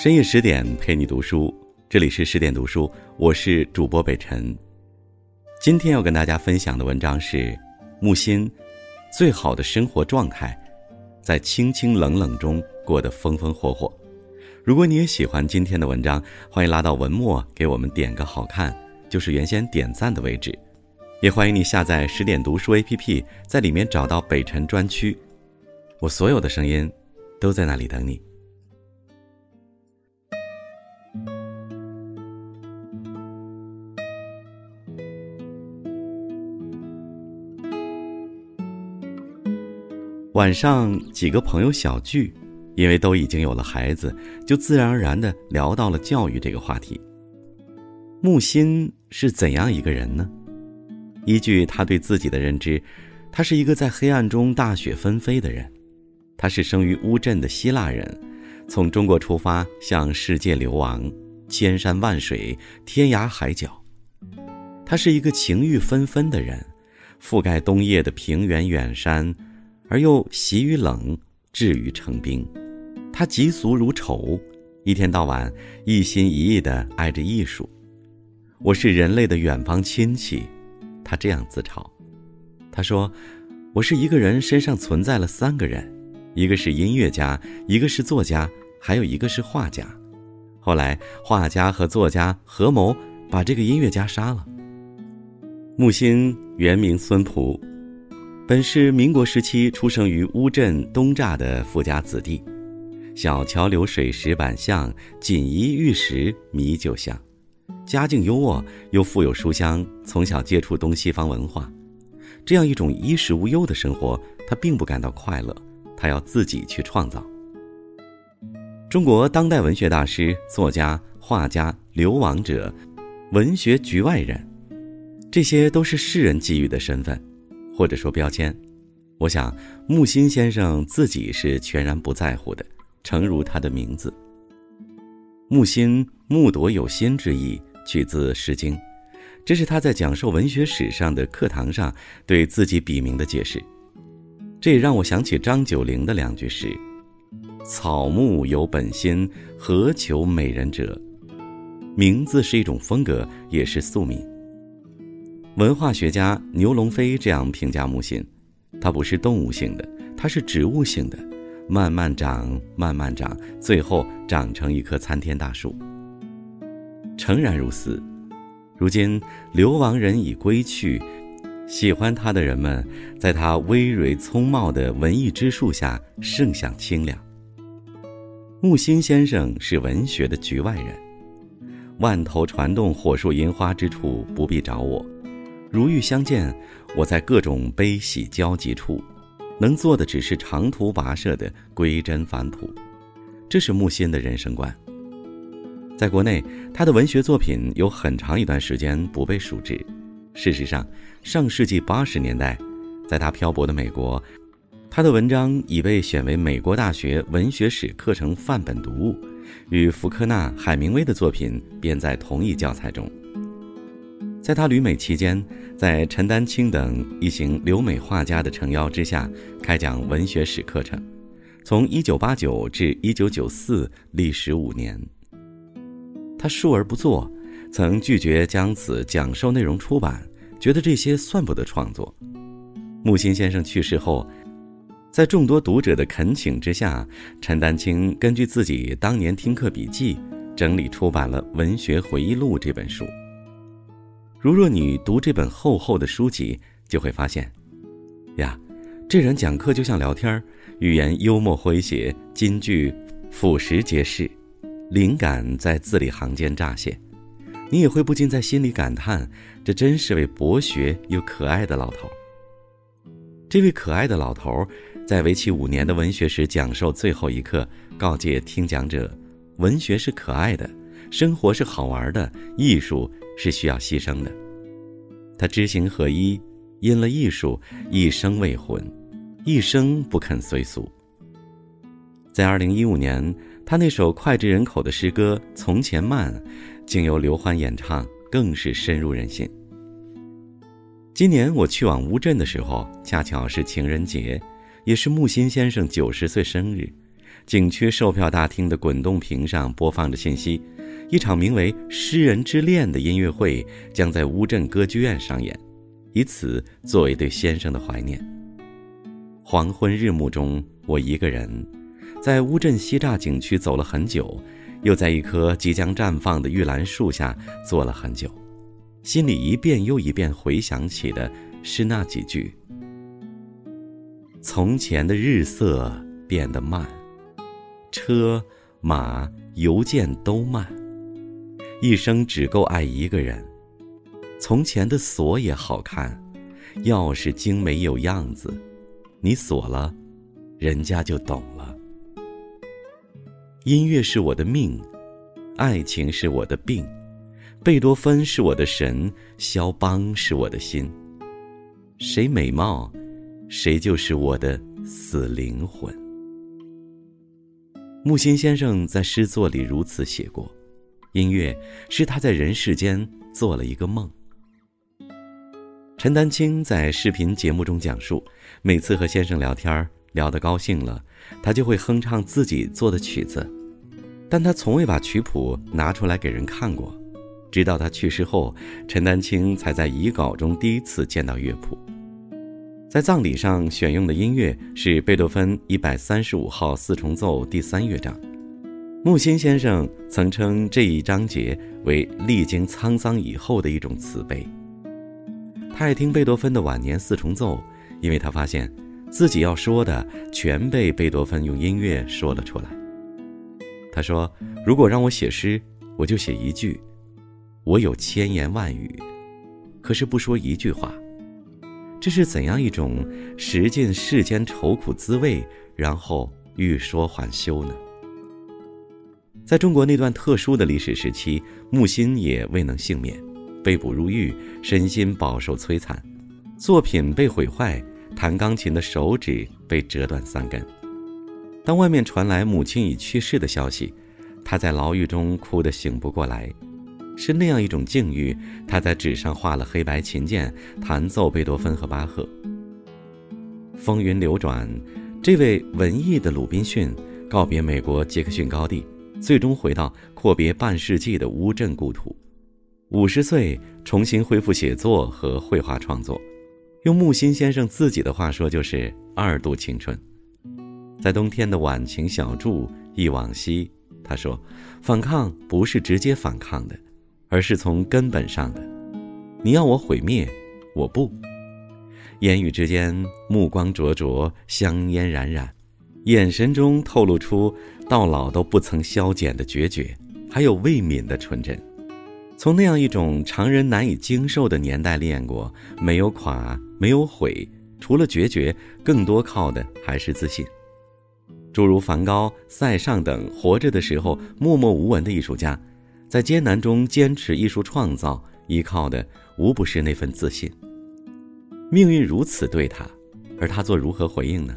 深夜十点陪你读书，这里是十点读书，我是主播北辰。今天要跟大家分享的文章是木心最好的生活状态，在清清冷冷中过得风风火火。如果你也喜欢今天的文章，欢迎拉到文末给我们点个好看，就是原先点赞的位置。也欢迎你下载十点读书 APP，在里面找到北辰专区，我所有的声音都在那里等你。晚上几个朋友小聚，因为都已经有了孩子，就自然而然的聊到了教育这个话题。木心是怎样一个人呢？依据他对自己的认知，他是一个在黑暗中大雪纷飞的人。他是生于乌镇的希腊人，从中国出发向世界流亡，千山万水，天涯海角。他是一个情欲纷纷的人，覆盖冬夜的平原远山。而又习于冷，至于成冰。他极俗如丑，一天到晚一心一意地爱着艺术。我是人类的远方亲戚，他这样自嘲。他说：“我是一个人身上存在了三个人，一个是音乐家，一个是作家，还有一个是画家。后来画家和作家合谋把这个音乐家杀了。”木心原名孙璞。本是民国时期出生于乌镇东栅的富家子弟，小桥流水石板巷，锦衣玉食米酒香。家境优渥又富有书香，从小接触东西方文化，这样一种衣食无忧的生活，他并不感到快乐。他要自己去创造。中国当代文学大师、作家、画家、流亡者、文学局外人，这些都是世人给予的身份。或者说标签，我想木心先生自己是全然不在乎的，诚如他的名字。木心木朵有心之意，取自《诗经》，这是他在讲授文学史上的课堂上对自己笔名的解释。这也让我想起张九龄的两句诗：“草木有本心，何求美人者？”名字是一种风格，也是宿命。文化学家牛龙飞这样评价木心：，它不是动物性的，它是植物性的，慢慢长，慢慢长，最后长成一棵参天大树。诚然如此，如今流亡人已归去，喜欢他的人们，在他葳蕤葱茂的文艺之树下盛享清凉。木心先生是文学的局外人，万头攒动火树银花之处，不必找我。如遇相见，我在各种悲喜交集处，能做的只是长途跋涉的归真返璞。这是木心的人生观。在国内，他的文学作品有很长一段时间不被熟知。事实上，上世纪八十年代，在他漂泊的美国，他的文章已被选为美国大学文学史课程范本读物，与福克纳、海明威的作品编在同一教材中。在他旅美期间，在陈丹青等一行留美画家的诚邀之下，开讲文学史课程，从1989至1994，历时五年。他述而不作，曾拒绝将此讲授内容出版，觉得这些算不得创作。木心先生去世后，在众多读者的恳请之下，陈丹青根据自己当年听课笔记，整理出版了《文学回忆录》这本书。如若你读这本厚厚的书籍，就会发现，呀，这人讲课就像聊天儿语言幽默诙谐，金句俯拾皆是，灵感在字里行间乍现，你也会不禁在心里感叹：这真是位博学又可爱的老头。这位可爱的老头，在为期五年的文学史讲授最后一课，告诫听讲者：文学是可爱的，生活是好玩的，艺术。是需要牺牲的。他知行合一，因了艺术，一生未婚，一生不肯随俗。在二零一五年，他那首脍炙人口的诗歌《从前慢》，经由刘欢演唱，更是深入人心。今年我去往乌镇的时候，恰巧是情人节，也是木心先生九十岁生日。景区售票大厅的滚动屏上播放着信息：一场名为《诗人之恋》的音乐会将在乌镇歌剧院上演，以此作为对先生的怀念。黄昏日暮中，我一个人在乌镇西栅景区走了很久，又在一棵即将绽放的玉兰树下坐了很久，心里一遍又一遍回想起的是那几句。从前的日色变得慢，车马邮件都慢，一生只够爱一个人。从前的锁也好看，钥匙精美有样子，你锁了，人家就懂了。音乐是我的命，爱情是我的病，贝多芬是我的神，肖邦是我的心。谁美貌？谁就是我的死灵魂。木心先生在诗作里如此写过：音乐是他在人世间做了一个梦。陈丹青在视频节目中讲述，每次和先生聊天聊得高兴了，他就会哼唱自己做的曲子，但他从未把曲谱拿出来给人看过。直到他去世后，陈丹青才在遗稿中第一次见到乐谱。在葬礼上选用的音乐是贝多芬一百三十五号四重奏第三乐章。木心先生曾称这一章节为历经沧桑以后的一种慈悲。他爱听贝多芬的晚年四重奏，因为他发现自己要说的全被贝多芬用音乐说了出来。他说：“如果让我写诗，我就写一句：我有千言万语，可是不说一句话。”这是怎样一种食尽世间愁苦滋味，然后欲说还休呢？在中国那段特殊的历史时期，木心也未能幸免，被捕入狱，身心饱受摧残，作品被毁坏，弹钢琴的手指被折断三根。当外面传来母亲已去世的消息，他在牢狱中哭得醒不过来。是那样一种境遇，他在纸上画了黑白琴键，弹奏贝多芬和巴赫。风云流转，这位文艺的鲁滨逊告别美国杰克逊高地，最终回到阔别半世纪的乌镇故土。五十岁重新恢复写作和绘画创作，用木心先生自己的话说，就是二度青春。在冬天的晚晴小筑忆往昔，他说：“反抗不是直接反抗的。”而是从根本上的，你要我毁灭，我不。言语之间，目光灼灼，香烟冉冉，眼神中透露出到老都不曾消减的决绝，还有未泯的纯真。从那样一种常人难以经受的年代练过，没有垮，没有毁，除了决绝，更多靠的还是自信。诸如梵高、塞尚等活着的时候默默无闻的艺术家。在艰难中坚持艺术创造，依靠的无不是那份自信。命运如此对他，而他做如何回应呢？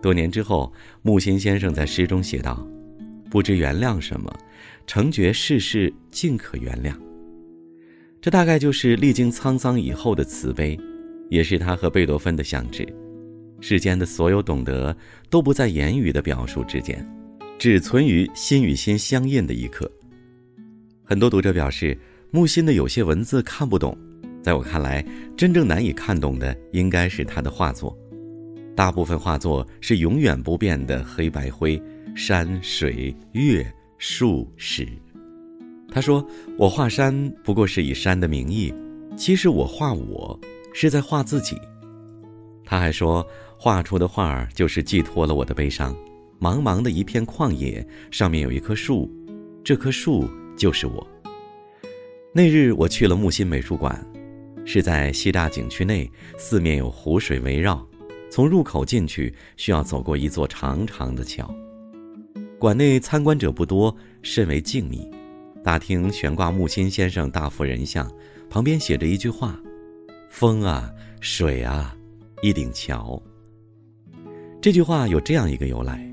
多年之后，木心先生在诗中写道：“不知原谅什么，成觉世事尽可原谅。”这大概就是历经沧桑以后的慈悲，也是他和贝多芬的相知。世间的所有懂得，都不在言语的表述之间，只存于心与心相印的一刻。很多读者表示，木心的有些文字看不懂。在我看来，真正难以看懂的应该是他的画作。大部分画作是永远不变的黑白灰，山水月树石。他说：“我画山不过是以山的名义，其实我画我是在画自己。”他还说：“画出的画儿就是寄托了我的悲伤。茫茫的一片旷野，上面有一棵树，这棵树。”就是我。那日我去了木心美术馆，是在西大景区内，四面有湖水围绕，从入口进去需要走过一座长长的桥。馆内参观者不多，甚为静谧。大厅悬挂木心先生大幅人像，旁边写着一句话：“风啊，水啊，一顶桥。”这句话有这样一个由来：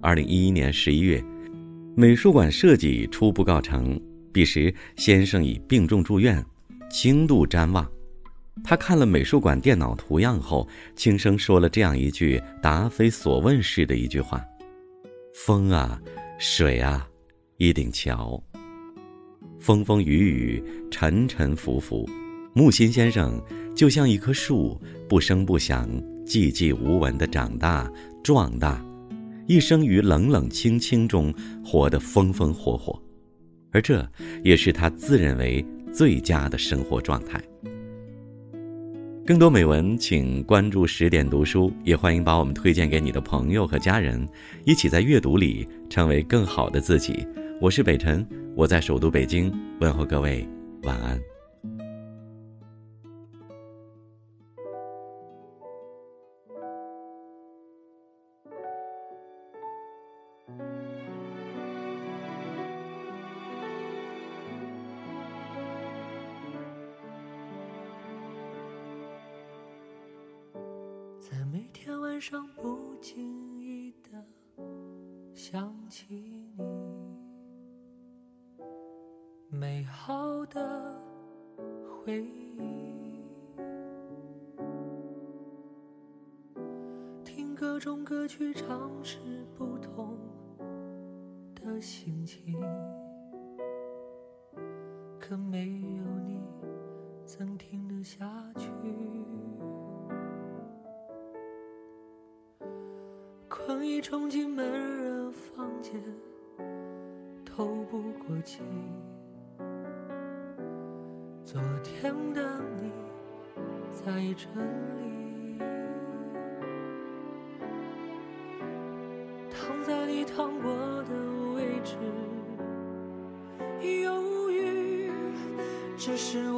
二零一一年十一月。美术馆设计初步告成，彼时先生已病重住院，轻度瞻望。他看了美术馆电脑图样后，轻声说了这样一句答非所问式的一句话：“风啊，水啊，一顶桥。风风雨雨，沉沉浮浮，木心先生就像一棵树，不声不响，寂寂无闻的长大、壮大，一生于冷冷清清中，活得风风火火，而这也是他自认为最佳的生活状态。更多美文，请关注十点读书，也欢迎把我们推荐给你的朋友和家人，一起在阅读里成为更好的自己。我是北辰，我在首都北京问候各位，晚安。天晚上不经意的想起你，美好的回忆，听各种歌曲，尝试不同的心情，可没有你，怎听得下去？冲进闷热房间，透不过气。昨天的你在这里，躺在你躺过的位置，犹豫，只是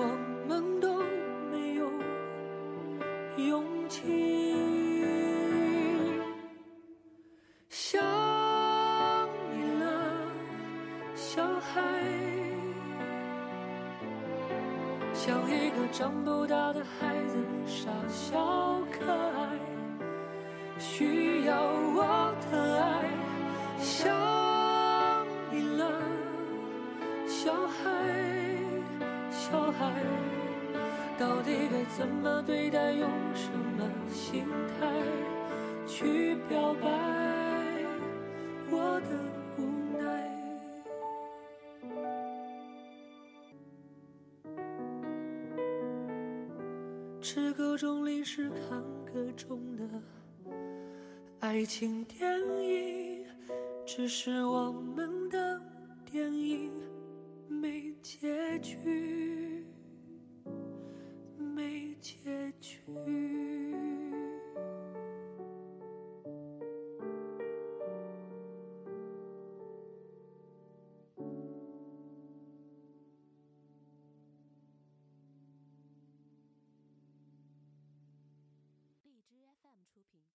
小孩，像一个长不大的孩子，傻笑可爱，需要我的爱。想你了，小孩，小孩，到底该怎么对待？用什么心态去表白？爱情电影，只是我们